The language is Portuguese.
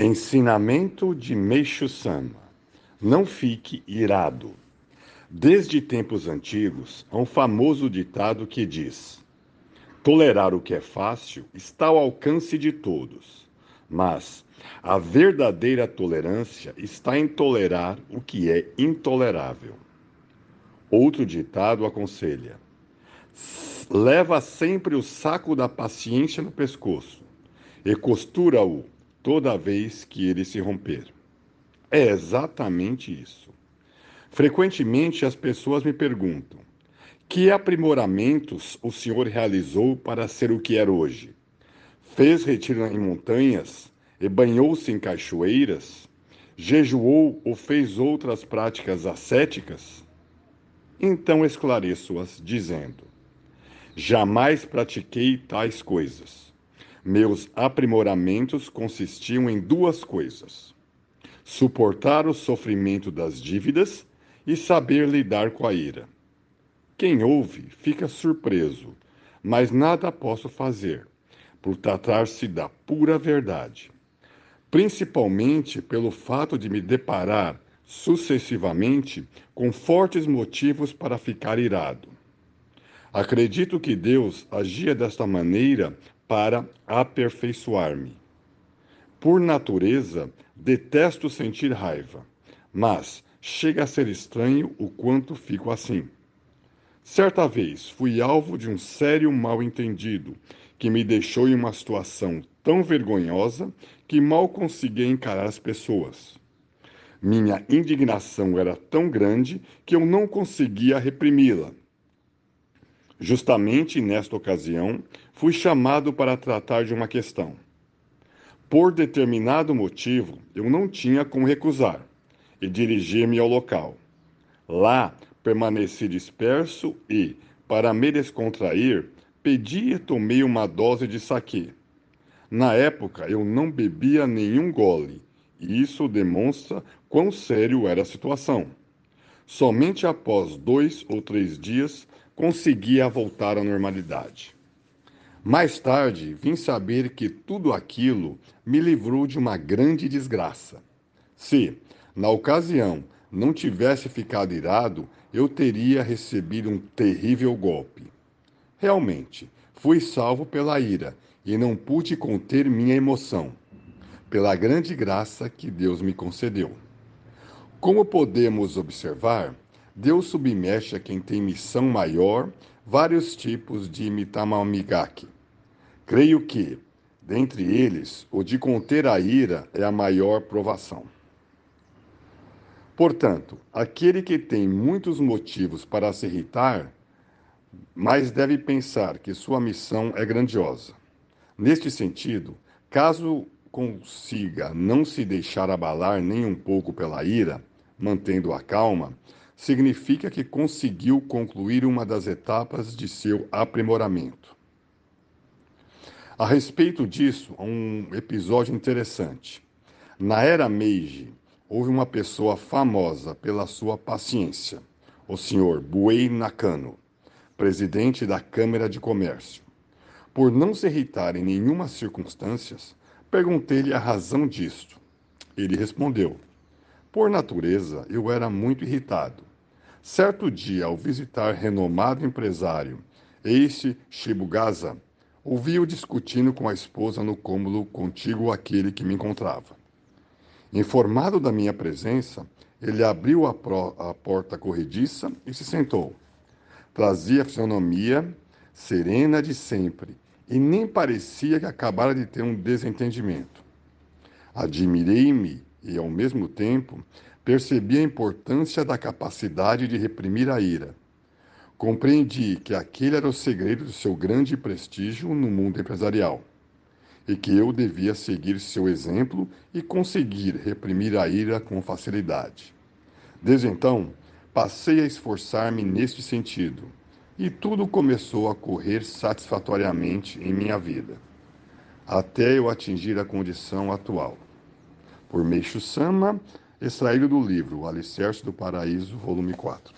Ensinamento de Meixo Sama: Não fique irado. Desde tempos antigos, há um famoso ditado que diz: Tolerar o que é fácil está ao alcance de todos, mas a verdadeira tolerância está em tolerar o que é intolerável. Outro ditado aconselha: Leva sempre o saco da paciência no pescoço e costura-o toda vez que ele se romper. É exatamente isso. Frequentemente as pessoas me perguntam: que aprimoramentos o senhor realizou para ser o que é hoje? Fez retiro em montanhas e banhou-se em cachoeiras? Jejuou ou fez outras práticas ascéticas? Então esclareço-as dizendo: Jamais pratiquei tais coisas. Meus aprimoramentos consistiam em duas coisas: suportar o sofrimento das dívidas e saber lidar com a ira. Quem ouve fica surpreso, mas nada posso fazer, por tratar-se da pura verdade. Principalmente pelo fato de me deparar sucessivamente com fortes motivos para ficar irado. Acredito que Deus agia desta maneira para aperfeiçoar-me. Por natureza, detesto sentir raiva, mas chega a ser estranho o quanto fico assim. Certa vez fui alvo de um sério mal-entendido que me deixou em uma situação tão vergonhosa que mal conseguia encarar as pessoas. Minha indignação era tão grande que eu não conseguia reprimi-la Justamente nesta ocasião, fui chamado para tratar de uma questão. Por determinado motivo, eu não tinha como recusar e dirigi-me ao local. Lá, permaneci disperso e, para me descontrair, pedi e tomei uma dose de saquê. Na época, eu não bebia nenhum gole, e isso demonstra quão sério era a situação. Somente após dois ou três dias conseguia voltar à normalidade. Mais tarde, vim saber que tudo aquilo me livrou de uma grande desgraça. Se, na ocasião, não tivesse ficado irado, eu teria recebido um terrível golpe. Realmente, fui salvo pela ira e não pude conter minha emoção, pela grande graça que Deus me concedeu. Como podemos observar, Deus submete a quem tem missão maior vários tipos de mitamamigaki. Creio que, dentre eles, o de conter a ira é a maior provação. Portanto, aquele que tem muitos motivos para se irritar, mas deve pensar que sua missão é grandiosa. Neste sentido, caso consiga não se deixar abalar nem um pouco pela ira, mantendo a calma, significa que conseguiu concluir uma das etapas de seu aprimoramento. A respeito disso, um episódio interessante. Na era Meiji, houve uma pessoa famosa pela sua paciência, o senhor Buei Nakano, presidente da Câmara de Comércio. Por não se irritar em nenhuma circunstância, perguntei-lhe a razão disto. Ele respondeu: Por natureza, eu era muito irritado Certo dia, ao visitar renomado empresário, Eishi Shibugasa, ouvi-o discutindo com a esposa no cômodo contíguo àquele que me encontrava. Informado da minha presença, ele abriu a, pro, a porta corrediça e se sentou. Trazia a fisionomia serena de sempre e nem parecia que acabara de ter um desentendimento. Admirei-me e, ao mesmo tempo, Percebi a importância da capacidade de reprimir a ira. Compreendi que aquele era o segredo do seu grande prestígio no mundo empresarial e que eu devia seguir seu exemplo e conseguir reprimir a ira com facilidade. Desde então, passei a esforçar-me neste sentido e tudo começou a correr satisfatoriamente em minha vida, até eu atingir a condição atual. Por Meixo Sama, extraído do livro Alicerce do Paraíso, volume 4.